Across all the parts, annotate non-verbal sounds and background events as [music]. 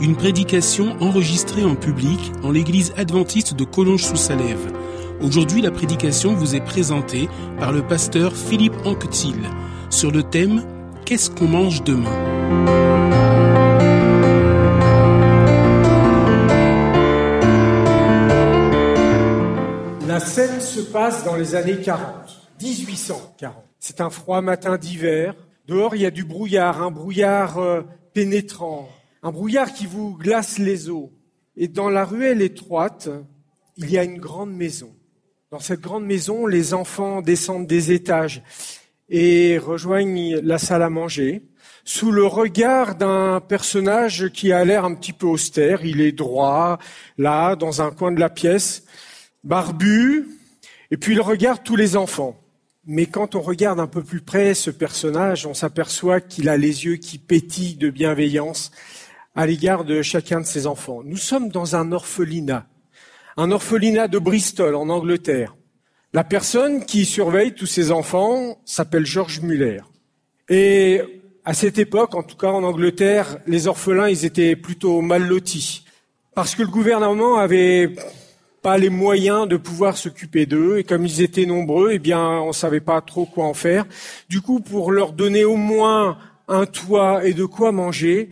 Une prédication enregistrée en public en l'église adventiste de Collonges-sous-Salève. Aujourd'hui, la prédication vous est présentée par le pasteur Philippe Anquetil sur le thème Qu'est-ce qu'on mange demain? La scène se passe dans les années 40, 1840. C'est un froid matin d'hiver. Dehors, il y a du brouillard, un brouillard euh, pénétrant, un brouillard qui vous glace les os. Et dans la ruelle étroite, il y a une grande maison. Dans cette grande maison, les enfants descendent des étages et rejoignent la salle à manger sous le regard d'un personnage qui a l'air un petit peu austère. Il est droit, là, dans un coin de la pièce, barbu, et puis il regarde tous les enfants. Mais quand on regarde un peu plus près ce personnage, on s'aperçoit qu'il a les yeux qui pétillent de bienveillance à l'égard de chacun de ses enfants. Nous sommes dans un orphelinat un orphelinat de Bristol en Angleterre. La personne qui surveille tous ces enfants s'appelle George Muller. Et à cette époque, en tout cas en Angleterre, les orphelins, ils étaient plutôt mal lotis. Parce que le gouvernement avait pas les moyens de pouvoir s'occuper d'eux, et comme ils étaient nombreux, eh bien, on savait pas trop quoi en faire. Du coup, pour leur donner au moins un toit et de quoi manger,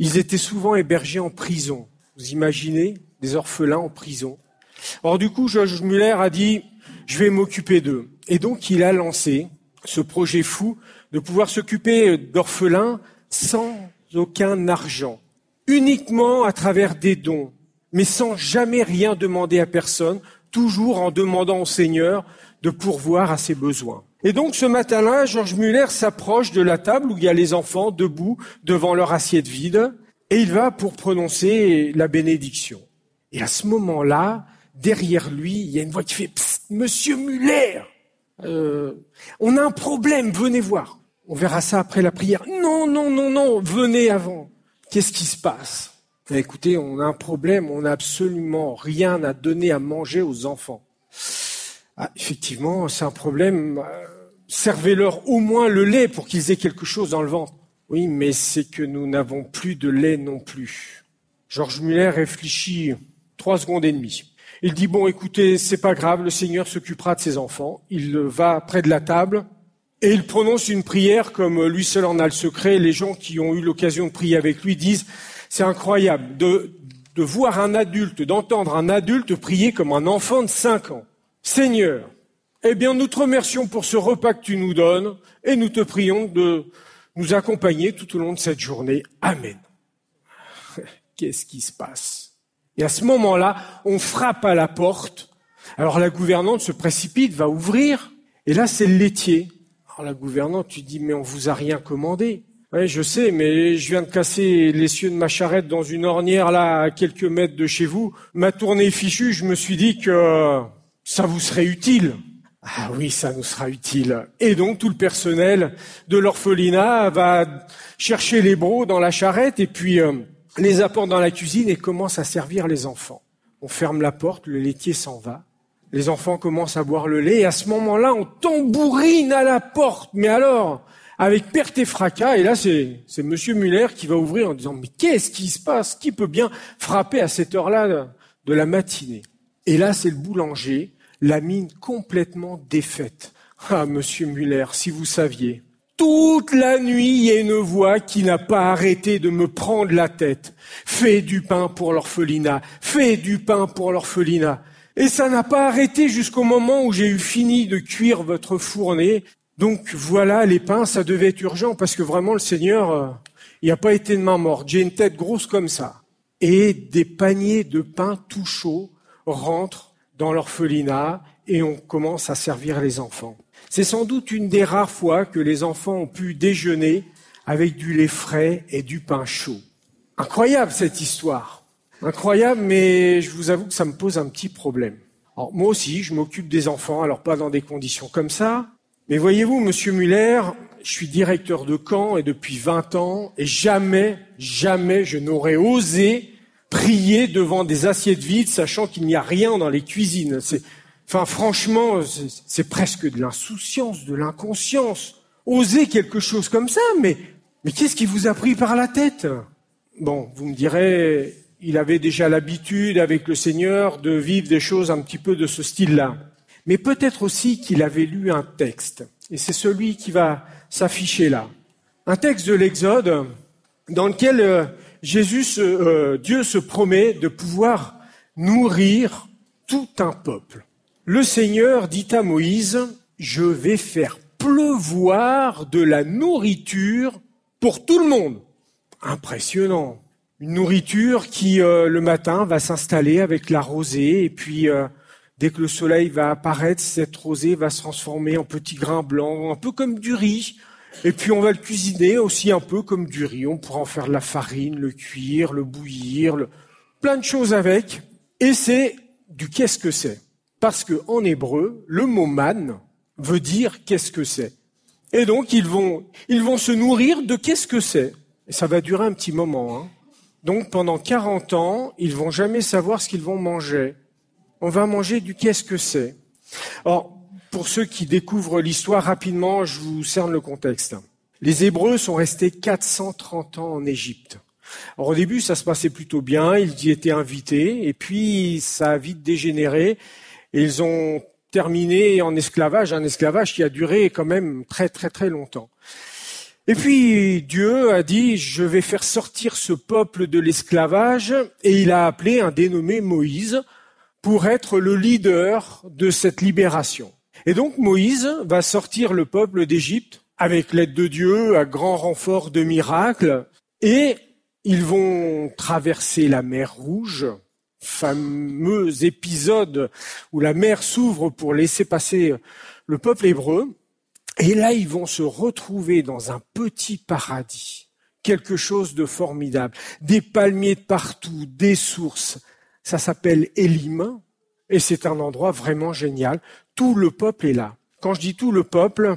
ils étaient souvent hébergés en prison. Vous imaginez des orphelins en prison Or du coup, Georges Muller a dit, je vais m'occuper d'eux. Et donc, il a lancé ce projet fou de pouvoir s'occuper d'orphelins sans aucun argent, uniquement à travers des dons, mais sans jamais rien demander à personne, toujours en demandant au Seigneur de pourvoir à ses besoins. Et donc ce matin-là, Georges Muller s'approche de la table où il y a les enfants debout devant leur assiette vide, et il va pour prononcer la bénédiction. Et à ce moment-là, derrière lui, il y a une voix qui fait Monsieur Muller, euh, on a un problème, venez voir. On verra ça après la prière. Non, non, non, non, venez avant. Qu'est-ce qui se passe? Eh, Écoutez, on a un problème, on n'a absolument rien à donner à manger aux enfants. Ah, effectivement, c'est un problème. Servez-leur au moins le lait pour qu'ils aient quelque chose dans le ventre. Oui, mais c'est que nous n'avons plus de lait non plus. Georges Muller réfléchit trois secondes et demie. Il dit, bon, écoutez, c'est pas grave, le Seigneur s'occupera de ses enfants. Il va près de la table et il prononce une prière comme lui seul en a le secret. Les gens qui ont eu l'occasion de prier avec lui disent, c'est incroyable de, de voir un adulte, d'entendre un adulte prier comme un enfant de cinq ans. Seigneur, eh bien, nous te remercions pour ce repas que tu nous donnes et nous te prions de nous accompagner tout au long de cette journée. Amen. [laughs] Qu'est-ce qui se passe? Et à ce moment-là, on frappe à la porte. Alors la gouvernante se précipite, va ouvrir, et là c'est le laitier. Alors la gouvernante, tu dis, mais on vous a rien commandé. Oui, je sais, mais je viens de casser l'essieu de ma charrette dans une ornière là, à quelques mètres de chez vous. Ma tournée fichue, je me suis dit que ça vous serait utile. Ah oui, ça nous sera utile. Et donc tout le personnel de l'orphelinat va chercher les brocs dans la charrette et puis euh, les apporte dans la cuisine et commence à servir les enfants. On ferme la porte, le laitier s'en va. Les enfants commencent à boire le lait et à ce moment-là, on tambourine à la porte. Mais alors, avec perte et fracas, et là c'est, c'est Monsieur Muller qui va ouvrir en disant mais qu'est-ce qui se passe? Qui peut bien frapper à cette heure-là de la matinée? Et là c'est le boulanger, la mine complètement défaite. Ah Monsieur Muller, si vous saviez, toute la nuit, il y a une voix qui n'a pas arrêté de me prendre la tête. Fais du pain pour l'orphelinat. Fais du pain pour l'orphelinat. Et ça n'a pas arrêté jusqu'au moment où j'ai eu fini de cuire votre fournée. Donc voilà, les pains, ça devait être urgent parce que vraiment le Seigneur, euh, il n'y a pas été de main morte. J'ai une tête grosse comme ça. Et des paniers de pain tout chaud rentrent dans l'orphelinat et on commence à servir les enfants. C'est sans doute une des rares fois que les enfants ont pu déjeuner avec du lait frais et du pain chaud. Incroyable cette histoire. Incroyable, mais je vous avoue que ça me pose un petit problème. Alors, moi aussi, je m'occupe des enfants, alors pas dans des conditions comme ça. Mais voyez-vous, monsieur Muller, je suis directeur de camp et depuis 20 ans, et jamais, jamais je n'aurais osé prier devant des assiettes vides, sachant qu'il n'y a rien dans les cuisines. C'est, enfin, franchement, c'est presque de l'insouciance, de l'inconscience. Oser quelque chose comme ça, mais, mais qu'est-ce qui vous a pris par la tête? Bon, vous me direz, il avait déjà l'habitude avec le Seigneur de vivre des choses un petit peu de ce style-là. Mais peut-être aussi qu'il avait lu un texte. Et c'est celui qui va s'afficher là. Un texte de l'Exode dans lequel Jésus, euh, Dieu se promet de pouvoir nourrir tout un peuple. Le Seigneur dit à Moïse, je vais faire pleuvoir de la nourriture pour tout le monde. Impressionnant. Une nourriture qui, euh, le matin, va s'installer avec la rosée, et puis, euh, dès que le soleil va apparaître, cette rosée va se transformer en petits grains blancs, un peu comme du riz. Et puis, on va le cuisiner aussi un peu comme du riz. On pourra en faire de la farine, le cuire, le bouillir, plein de choses avec. Et c'est du qu'est-ce que c'est. Parce que, en hébreu, le mot man veut dire qu'est-ce que c'est. Et donc, ils vont, ils vont se nourrir de qu'est-ce que c'est. Et ça va durer un petit moment, hein. Donc pendant 40 ans, ils vont jamais savoir ce qu'ils vont manger. On va manger du qu'est-ce que c'est. Pour ceux qui découvrent l'histoire rapidement, je vous cerne le contexte. Les Hébreux sont restés 430 ans en Égypte. Alors au début, ça se passait plutôt bien, ils y étaient invités, et puis ça a vite dégénéré, et ils ont terminé en esclavage, un esclavage qui a duré quand même très très très longtemps. Et puis Dieu a dit, je vais faire sortir ce peuple de l'esclavage, et il a appelé un dénommé Moïse pour être le leader de cette libération. Et donc Moïse va sortir le peuple d'Égypte avec l'aide de Dieu, à grand renfort de miracles, et ils vont traverser la mer Rouge, fameux épisode où la mer s'ouvre pour laisser passer le peuple hébreu. Et là, ils vont se retrouver dans un petit paradis, quelque chose de formidable, des palmiers de partout, des sources. Ça s'appelle Élim, et c'est un endroit vraiment génial. Tout le peuple est là. Quand je dis tout le peuple,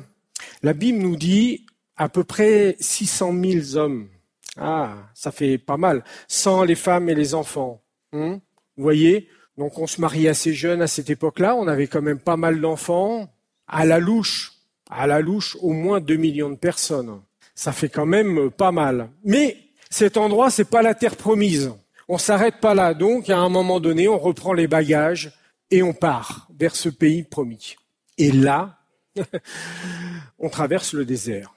la Bible nous dit à peu près 600 000 hommes. Ah, ça fait pas mal. Sans les femmes et les enfants. Hein Vous voyez? Donc on se marie assez jeune à cette époque-là. On avait quand même pas mal d'enfants. À la louche, à la louche au moins 2 millions de personnes. Ça fait quand même pas mal. Mais cet endroit, c'est pas la terre promise. On s'arrête pas là. Donc, à un moment donné, on reprend les bagages et on part vers ce pays promis. Et là, [laughs] on traverse le désert.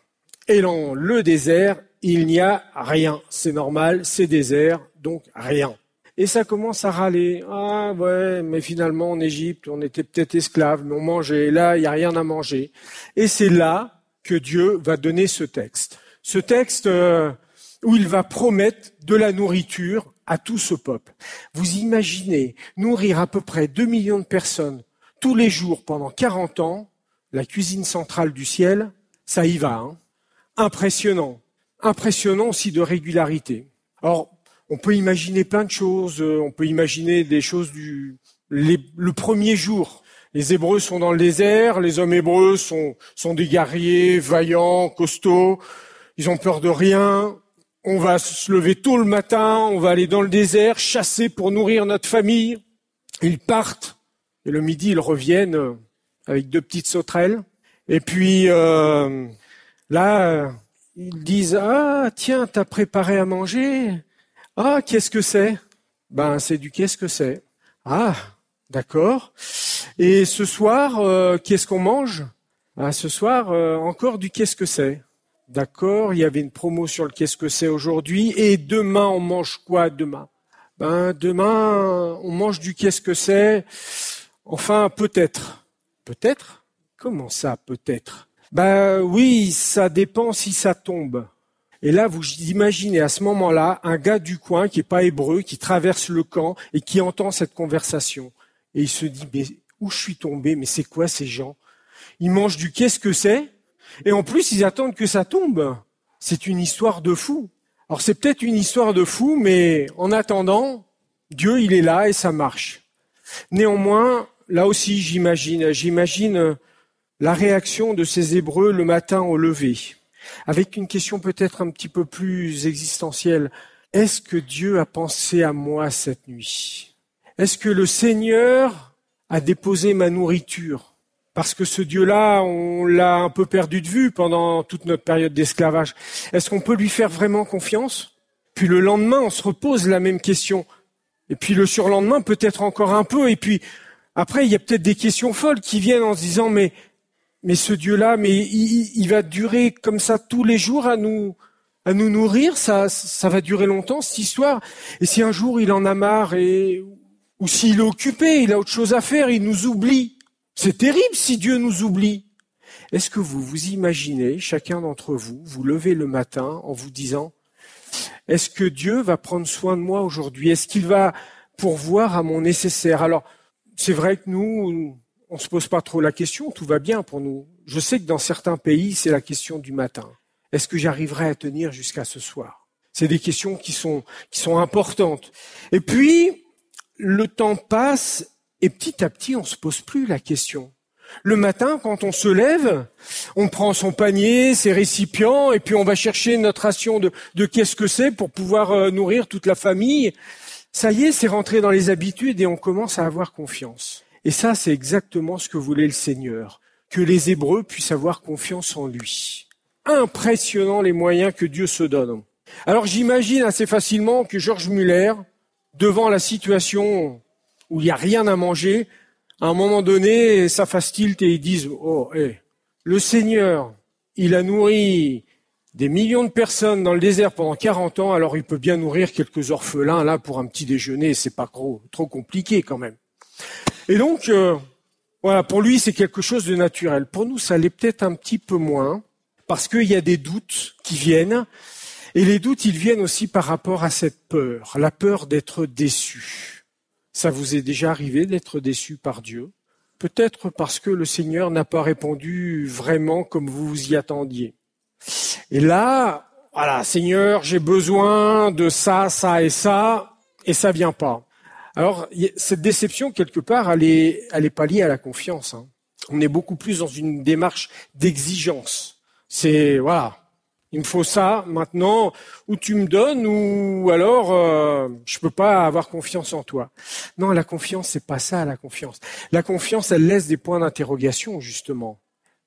Et dans le désert, il n'y a rien. C'est normal, c'est désert, donc rien. Et ça commence à râler. Ah ouais, mais finalement en Égypte, on était peut-être esclaves, mais on mangeait. Là, il n'y a rien à manger. Et c'est là que Dieu va donner ce texte. Ce texte euh, où il va promettre de la nourriture à tout ce peuple. Vous imaginez nourrir à peu près 2 millions de personnes tous les jours pendant 40 ans, la cuisine centrale du ciel, ça y va. Hein Impressionnant. Impressionnant aussi de régularité. Alors, on peut imaginer plein de choses. Euh, on peut imaginer des choses du le premier jour. Les Hébreux sont dans le désert. Les hommes hébreux sont, sont des guerriers vaillants, costauds. Ils ont peur de rien. On va se lever tôt le matin. On va aller dans le désert chasser pour nourrir notre famille. Ils partent et le midi ils reviennent avec deux petites sauterelles. Et puis euh, là, ils disent ah tiens t'as préparé à manger ah, qu'est-ce que c'est? Ben, c'est du qu'est-ce que c'est. Ah, d'accord. Et ce soir, euh, qu'est-ce qu'on mange? Ben, Ce soir, euh, encore du qu'est-ce que c'est. D'accord, il y avait une promo sur le qu'est-ce que c'est aujourd'hui. Et demain, on mange quoi demain? Ben, demain, on mange du qu'est-ce que c'est? Enfin, peut-être. Peut-être? Comment ça, peut-être? Ben oui, ça dépend si ça tombe. Et là, vous imaginez à ce moment-là un gars du coin qui n'est pas hébreu, qui traverse le camp et qui entend cette conversation. Et il se dit, mais où je suis tombé? Mais c'est quoi ces gens? Ils mangent du qu'est-ce que c'est? Et en plus, ils attendent que ça tombe. C'est une histoire de fou. Alors c'est peut-être une histoire de fou, mais en attendant, Dieu, il est là et ça marche. Néanmoins, là aussi, j'imagine, j'imagine la réaction de ces Hébreux le matin au lever, avec une question peut-être un petit peu plus existentielle. Est-ce que Dieu a pensé à moi cette nuit? Est-ce que le Seigneur a déposé ma nourriture? Parce que ce Dieu-là, on l'a un peu perdu de vue pendant toute notre période d'esclavage. Est-ce qu'on peut lui faire vraiment confiance? Puis le lendemain, on se repose la même question. Et puis le surlendemain, peut-être encore un peu. Et puis après, il y a peut-être des questions folles qui viennent en se disant, mais, mais ce Dieu-là, mais il, va durer comme ça tous les jours à nous, à nous nourrir? Ça, ça va durer longtemps cette histoire? Et si un jour il en a marre et ou s'il est occupé, il a autre chose à faire, il nous oublie. C'est terrible si Dieu nous oublie. Est-ce que vous vous imaginez, chacun d'entre vous, vous levez le matin en vous disant, est-ce que Dieu va prendre soin de moi aujourd'hui? Est-ce qu'il va pourvoir à mon nécessaire? Alors, c'est vrai que nous, on se pose pas trop la question, tout va bien pour nous. Je sais que dans certains pays, c'est la question du matin. Est-ce que j'arriverai à tenir jusqu'à ce soir? C'est des questions qui sont, qui sont importantes. Et puis, le temps passe et petit à petit, on se pose plus la question. Le matin, quand on se lève, on prend son panier, ses récipients, et puis on va chercher notre ration de, de qu'est-ce que c'est pour pouvoir euh, nourrir toute la famille. Ça y est, c'est rentré dans les habitudes et on commence à avoir confiance. Et ça, c'est exactement ce que voulait le Seigneur, que les Hébreux puissent avoir confiance en lui. Impressionnant les moyens que Dieu se donne. Alors j'imagine assez facilement que Georges Muller, devant la situation où il n'y a rien à manger, à un moment donné, ça fasse tilt et ils disent, oh, hé, le Seigneur, il a nourri des millions de personnes dans le désert pendant 40 ans, alors il peut bien nourrir quelques orphelins là pour un petit déjeuner, c'est pas trop, trop compliqué quand même. Et donc, euh, voilà, pour lui c'est quelque chose de naturel. Pour nous, ça l'est peut-être un petit peu moins, parce qu'il y a des doutes qui viennent, et les doutes, ils viennent aussi par rapport à cette peur, la peur d'être déçu. Ça vous est déjà arrivé d'être déçu par Dieu? Peut-être parce que le Seigneur n'a pas répondu vraiment comme vous vous y attendiez. Et là, voilà, Seigneur, j'ai besoin de ça, ça et ça, et ça vient pas. Alors, cette déception, quelque part, elle est, elle est pas liée à la confiance. Hein. On est beaucoup plus dans une démarche d'exigence. C'est, voilà, il me faut ça maintenant, ou tu me donnes, ou alors euh, je peux pas avoir confiance en toi. Non, la confiance, c'est pas ça, la confiance. La confiance, elle laisse des points d'interrogation, justement.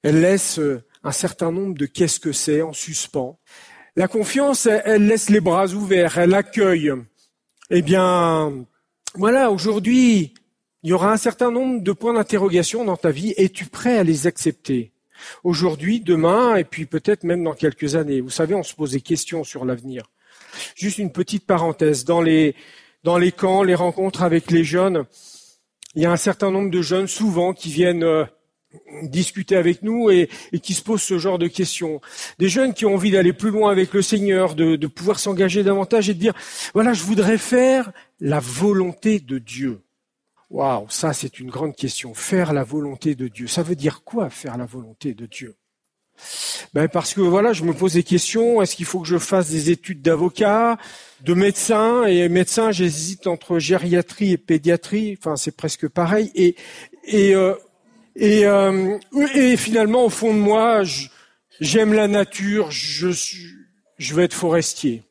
Elle laisse euh, un certain nombre de qu'est-ce que c'est en suspens. La confiance, elle, laisse les bras ouverts, elle accueille. Eh bien, voilà, aujourd'hui, il y aura un certain nombre de points d'interrogation dans ta vie. Es-tu prêt à les accepter? Aujourd'hui, demain, et puis peut-être même dans quelques années. Vous savez, on se pose des questions sur l'avenir. Juste une petite parenthèse. Dans les, dans les camps, les rencontres avec les jeunes, il y a un certain nombre de jeunes, souvent, qui viennent euh, discuter avec nous et, qui se posent ce genre de questions. Des jeunes qui ont envie d'aller plus loin avec le Seigneur, de, de pouvoir s'engager davantage et de dire, voilà, je voudrais faire la volonté de Dieu. Waouh, ça c'est une grande question. Faire la volonté de Dieu. Ça veut dire quoi faire la volonté de Dieu? Ben parce que voilà, je me pose des questions. Est-ce qu'il faut que je fasse des études d'avocat, de médecin? Et médecin, j'hésite entre gériatrie et pédiatrie. Enfin, c'est presque pareil. Et et euh, et, euh, et finalement, au fond de moi, j'aime la nature. Je je vais être forestier.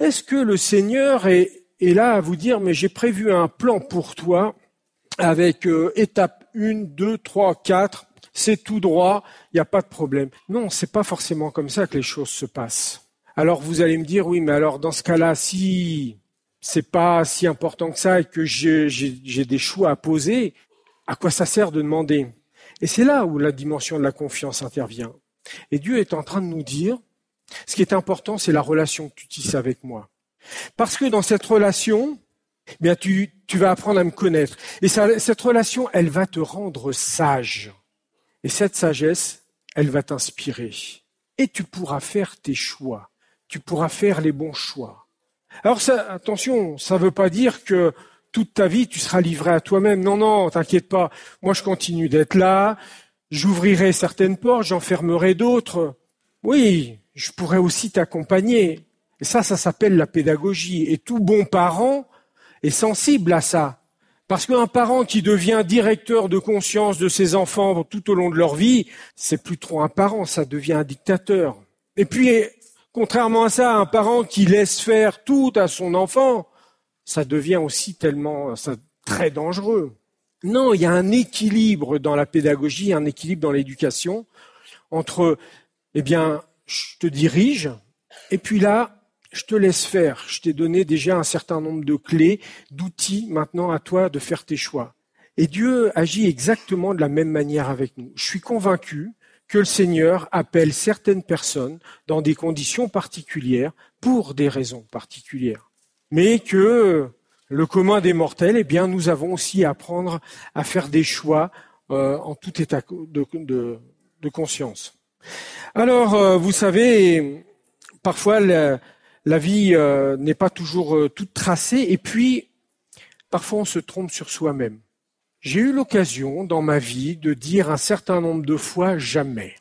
Est-ce que le Seigneur est là à vous dire, mais j'ai prévu un plan pour toi avec euh, étape 1, 2, 3, 4, c'est tout droit, il n'y a pas de problème. Non, c'est pas forcément comme ça que les choses se passent. Alors vous allez me dire, oui, mais alors dans ce cas-là, si c'est pas si important que ça et que j'ai des choix à poser, à quoi ça sert de demander? Et c'est là où la dimension de la confiance intervient. Et Dieu est en train de nous dire, ce qui est important, c'est la relation que tu tisses avec moi. Parce que dans cette relation, bien tu, vas apprendre à me connaître. Et cette relation, elle va te rendre sage. Et cette sagesse, elle va t'inspirer. Et tu pourras faire tes choix. Tu pourras faire les bons choix. Alors attention, ça ne veut pas dire que toute ta vie, tu seras livré à toi-même. Non, non, t'inquiète pas. Moi, je continue d'être là. J'ouvrirai certaines portes, j'en fermerai d'autres. Oui, je pourrais aussi t'accompagner. Et ça, ça s'appelle la pédagogie. Et tout bon parent, est sensible à ça. Parce qu'un parent qui devient directeur de conscience de ses enfants tout au long de leur vie, c'est plus trop un parent, ça devient un dictateur. Et puis, contrairement à ça, un parent qui laisse faire tout à son enfant, ça devient aussi tellement ça, très dangereux. Non, il y a un équilibre dans la pédagogie, un équilibre dans l'éducation entre, eh bien, je te dirige, et puis là, je te laisse faire. Je t'ai donné déjà un certain nombre de clés, d'outils maintenant à toi de faire tes choix. Et Dieu agit exactement de la même manière avec nous. Je suis convaincu que le Seigneur appelle certaines personnes dans des conditions particulières pour des raisons particulières. Mais que le commun des mortels, eh bien, nous avons aussi à apprendre à faire des choix euh, en tout état de, conscience. Alors, euh, vous savez, parfois vie euh, n'est pas toujours toute tracée, et puis parfois on se trompe sur soi-même. J'ai eu l'occasion dans ma vie de dire un certain nombre de fois jamais.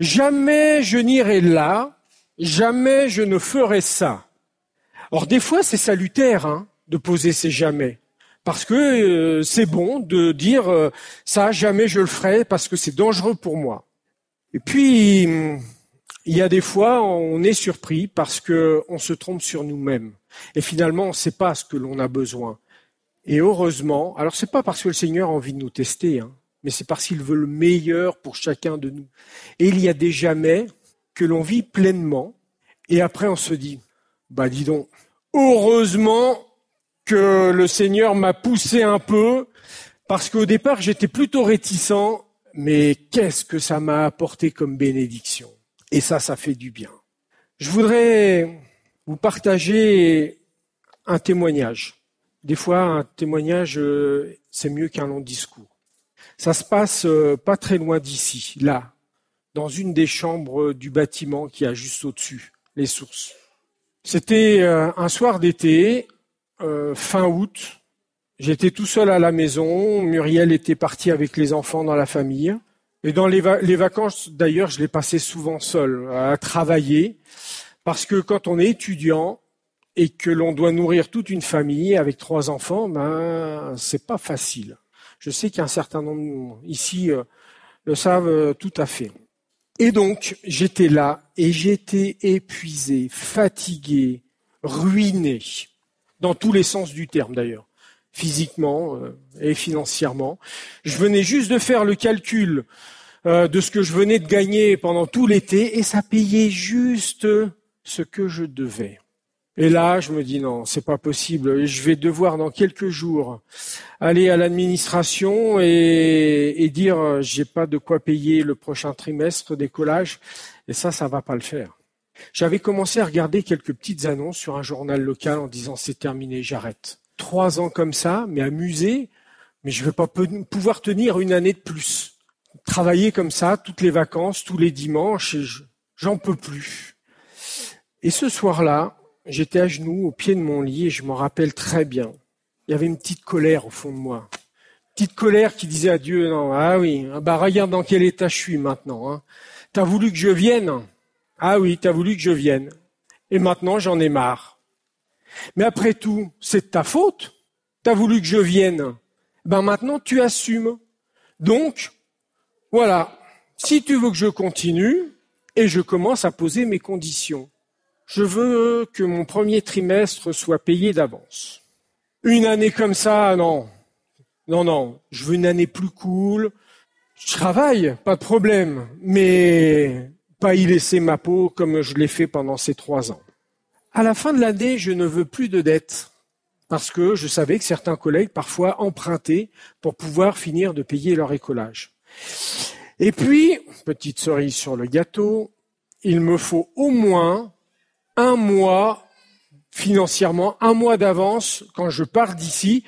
Jamais je n'irai là, jamais je ne ferai ça. Or des fois c'est salutaire, hein de poser ces jamais. Parce que euh, c'est bon de dire euh, ça, jamais je le ferai parce que c'est dangereux pour moi. Et puis, il y a des fois, on est surpris parce qu'on se trompe sur nous-mêmes. Et finalement, on ne sait pas ce que l'on a besoin. Et heureusement, alors c'est pas parce que le Seigneur a envie de nous tester, hein, mais c'est parce qu'il veut le meilleur pour chacun de nous. Et il y a des jamais que l'on vit pleinement, et après on se dit, bah dis donc, heureusement que le Seigneur m'a poussé un peu, parce qu'au départ, j'étais plutôt réticent, mais qu'est-ce que ça m'a apporté comme bénédiction? Et ça, ça fait du bien. Je voudrais vous partager un témoignage. Des fois, un témoignage, euh, c'est mieux qu'un long discours. Ça se passe euh, pas très loin d'ici, là, dans une des chambres du bâtiment qui a juste au-dessus, les sources. C'était euh, un soir d'été, euh, fin août. J'étais tout seul à la maison. Muriel était partie avec les enfants dans la famille. Et dans les, vacances, d'ailleurs, je les passais souvent seul à travailler. Parce que quand on est étudiant et que l'on doit nourrir toute une famille avec trois enfants, ben, c'est pas facile. Je sais qu'un certain nombre ici euh, le savent euh, tout à fait. Et donc, j'étais là et j'étais épuisé, fatigué, ruiné dans tous les sens du terme d'ailleurs, physiquement euh, et financièrement. Je venais juste de faire le calcul euh, de ce que je venais de gagner pendant tout l'été et ça payait juste ce que je devais. Et là, je me dis non, c'est pas possible. Je vais devoir dans quelques jours aller à l'administration et, et dire j'ai pas de quoi payer le prochain trimestre des collages. Et ça, ça va pas le faire. J'avais commencé à regarder quelques petites annonces sur un journal local en disant c'est terminé, j'arrête. Trois ans comme ça, mais amusé, mais je vais pas pouvoir tenir une année de plus. Travailler comme ça, toutes les vacances, tous les dimanches, j'en peux plus. Et ce soir-là, j'étais à genoux au pied de mon lit et je m'en rappelle très bien. Il y avait une petite colère au fond de moi. Petite colère qui disait à Dieu, non, ah oui, ah bah regarde dans quel état je suis maintenant. Hein. T'as voulu que je vienne? Ah oui, tu as voulu que je vienne. Et maintenant, j'en ai marre. Mais après tout, c'est de ta faute. Tu as voulu que je vienne. Ben maintenant, tu assumes. Donc, voilà. Si tu veux que je continue, et je commence à poser mes conditions. Je veux que mon premier trimestre soit payé d'avance. Une année comme ça, non. Non, non. Je veux une année plus cool. Je travaille, pas de problème. Mais pas y laisser ma peau comme je l'ai fait pendant ces trois ans. À la fin de l'année, je ne veux plus de dettes parce que je savais que certains collègues parfois empruntaient pour pouvoir finir de payer leur écolage. Et puis, petite cerise sur le gâteau, il me faut au moins un mois financièrement, un mois d'avance quand je pars d'ici,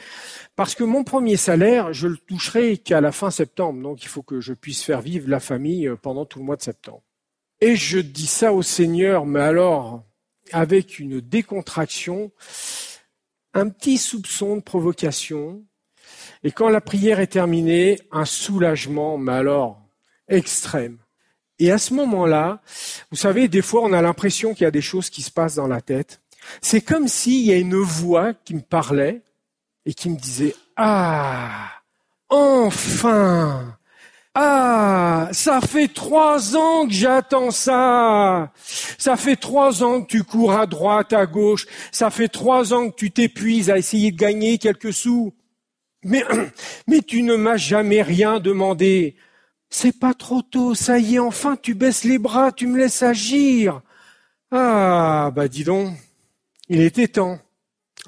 parce que mon premier salaire, je le toucherai qu'à la fin septembre, donc il faut que je puisse faire vivre la famille pendant tout le mois de septembre. Et je dis ça au Seigneur, mais alors avec une décontraction, un petit soupçon de provocation. Et quand la prière est terminée, un soulagement, mais alors extrême. Et à ce moment-là, vous savez, des fois, on a l'impression qu'il y a des choses qui se passent dans la tête. C'est comme s'il y a une voix qui me parlait et qui me disait Ah, enfin ah, ça fait trois ans que j'attends ça. Ça fait trois ans que tu cours à droite, à gauche. Ça fait trois ans que tu t'épuises à essayer de gagner quelques sous. [clears throat] Mais, tu ne m'as jamais rien demandé. C'est pas trop tôt, ça y est, enfin tu baisses les bras, tu me laisses agir. Ah, bah dis donc, il était temps.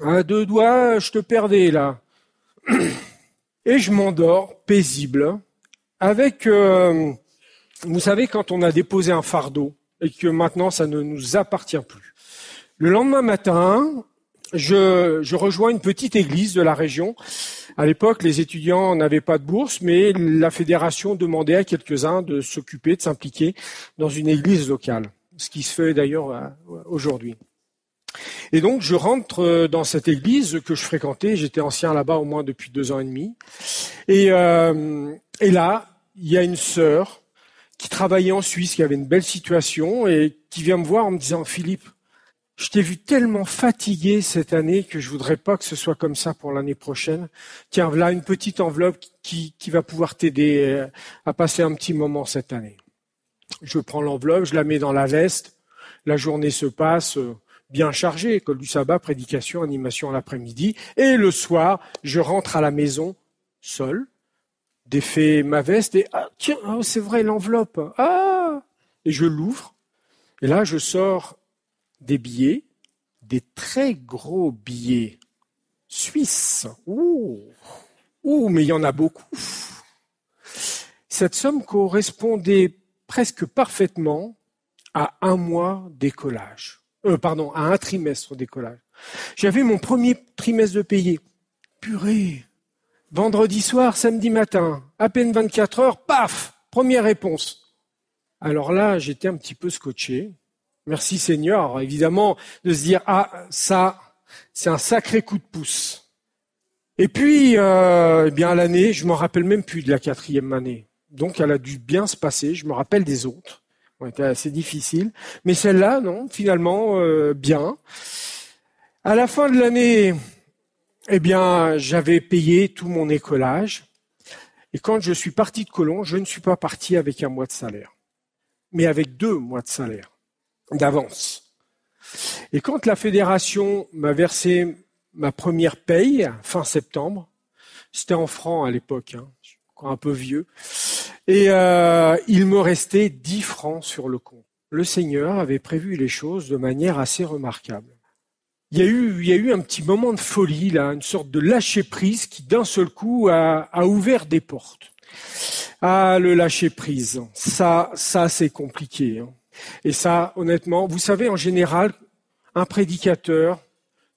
À deux doigts, je te perdais là. [clears throat] Et je m'endors, paisible, avec, euh, vous savez, quand on a déposé un fardeau et que maintenant ça ne nous appartient plus. Le lendemain matin, je, je rejoins une petite église de la région. À l'époque, les étudiants n'avaient pas de bourse, mais la fédération demandait à quelques-uns de s'occuper, de s'impliquer dans une église locale, ce qui se fait d'ailleurs euh, aujourd'hui. Et donc, je rentre euh, dans cette église que je fréquentais. J'étais ancien là-bas au moins depuis deux ans et demi. Et, euh, et là, il y a une sœur qui travaillait en Suisse, qui avait une belle situation et qui vient me voir en me disant Philippe, je t'ai vu tellement fatigué cette année que je voudrais pas que ce soit comme ça pour l'année prochaine. Tiens, voilà une petite enveloppe qui, va pouvoir t'aider euh, à passer un petit moment cette année. Je prends l'enveloppe, je la mets dans la veste. La journée se passe euh, bien chargée, école du sabbat, prédication, animation l'après-midi. Et le soir, je rentre à la maison seul défait ma veste et ah tiens, oh, c'est vrai l'enveloppe. Ah et je l'ouvre et là je sors des billets, des très gros billets suisses. Ouh, ouh mais il y en a beaucoup. Cette somme correspondait presque parfaitement à un mois d'écolage. Euh, pardon, à un trimestre d'écolage. J'avais mon premier trimestre de payé. Purée, Vendredi soir, samedi matin, à peine 24 heures, paf, première réponse. Alors là, j'étais un petit peu scotché. Merci Seigneur, évidemment, de se dire, ah, ça, c'est un sacré coup de pouce. Et puis, euh, eh bien, l'année, je m'en rappelle même plus de la quatrième année. Donc, elle a dû bien se passer. Je me rappelle des autres. Ont été assez difficiles. Mais celle-là, non, finalement, euh, bien. À la fin de l'année, eh bien, j'avais payé tout mon écolage. Et quand je suis parti de Colomb, je ne suis pas parti avec un mois de salaire, mais avec deux mois de salaire d'avance. Et quand la fédération m'a versé ma première paye, fin septembre, c'était en francs à l'époque, hein, je suis encore un peu vieux, et euh, il me restait dix francs sur le compte. Le Seigneur avait prévu les choses de manière assez remarquable il y a eu, un petit moment de folie là, une sorte de lâcher prise qui d'un seul coup a, a, ouvert des portes. Ah, le lâcher prise, ça, ça c'est compliqué. Hein. Et ça, honnêtement, vous savez, en général, un prédicateur,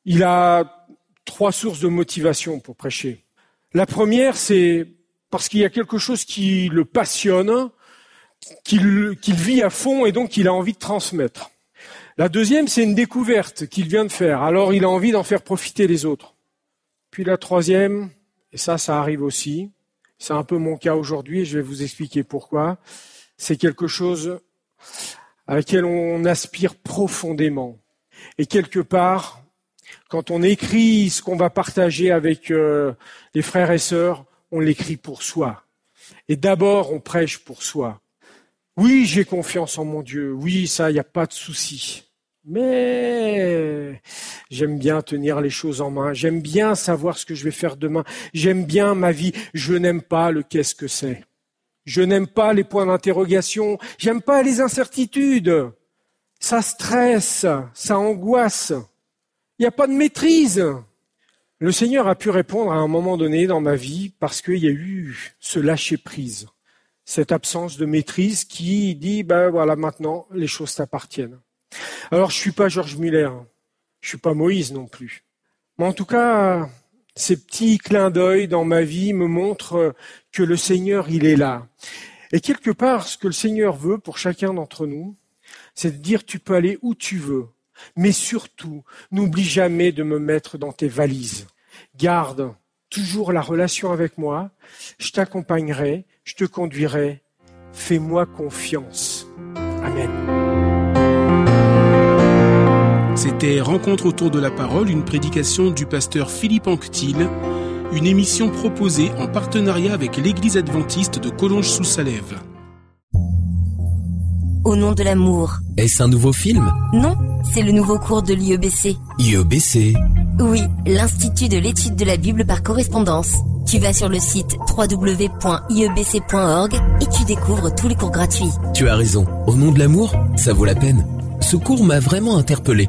il a trois sources de motivation pour prêcher. La première, c'est parce qu'il y a quelque chose qui le passionne, qu'il vit à fond et donc il a envie de transmettre. La deuxième, c'est une découverte qu'il vient de faire. Alors il a envie d'en faire profiter les autres. Puis la troisième, et ça, ça arrive aussi, c'est un peu mon cas aujourd'hui, et je vais vous expliquer pourquoi, c'est quelque chose à laquelle on aspire profondément. Et quelque part, quand on écrit ce qu'on va partager avec euh, les frères et sœurs, on l'écrit pour soi. Et d'abord, on prêche pour soi. Oui, j'ai confiance en mon Dieu. Oui, ça, il n'y a pas de souci. Mais j'aime bien tenir les choses en main. J'aime bien savoir ce que je vais faire demain. J'aime bien ma vie. Je n'aime pas le qu'est-ce que c'est. Je n'aime pas les points d'interrogation. J'aime pas les incertitudes. Ça stresse, ça angoisse. Il n'y a pas de maîtrise. Le Seigneur a pu répondre à un moment donné dans ma vie parce qu'il y a eu ce lâcher prise cette absence de maîtrise qui dit, ben voilà, maintenant, les choses t'appartiennent. Alors, je suis pas Georges Muller, je suis pas Moïse non plus. Mais en tout cas, ces petits clins d'œil dans ma vie me montrent que le Seigneur, il est là. Et quelque part, ce que le Seigneur veut pour chacun d'entre nous, c'est de dire, tu peux aller où tu veux. Mais surtout, n'oublie jamais de me mettre dans tes valises. Garde toujours la relation avec moi. Je t'accompagnerai je te conduirai. Fais-moi confiance. Amen. C'était Rencontre autour de la parole, une prédication du pasteur Philippe Anctil, une émission proposée en partenariat avec l'église adventiste de Collonges-sous-Salève. Au nom de l'amour. Est-ce un nouveau film? Non, c'est le nouveau cours de l'IEBC. IEBC Oui, l'Institut de l'étude de la Bible par correspondance. Tu vas sur le site www.iebc.org et tu découvres tous les cours gratuits. Tu as raison, au nom de l'amour, ça vaut la peine. Ce cours m'a vraiment interpellé.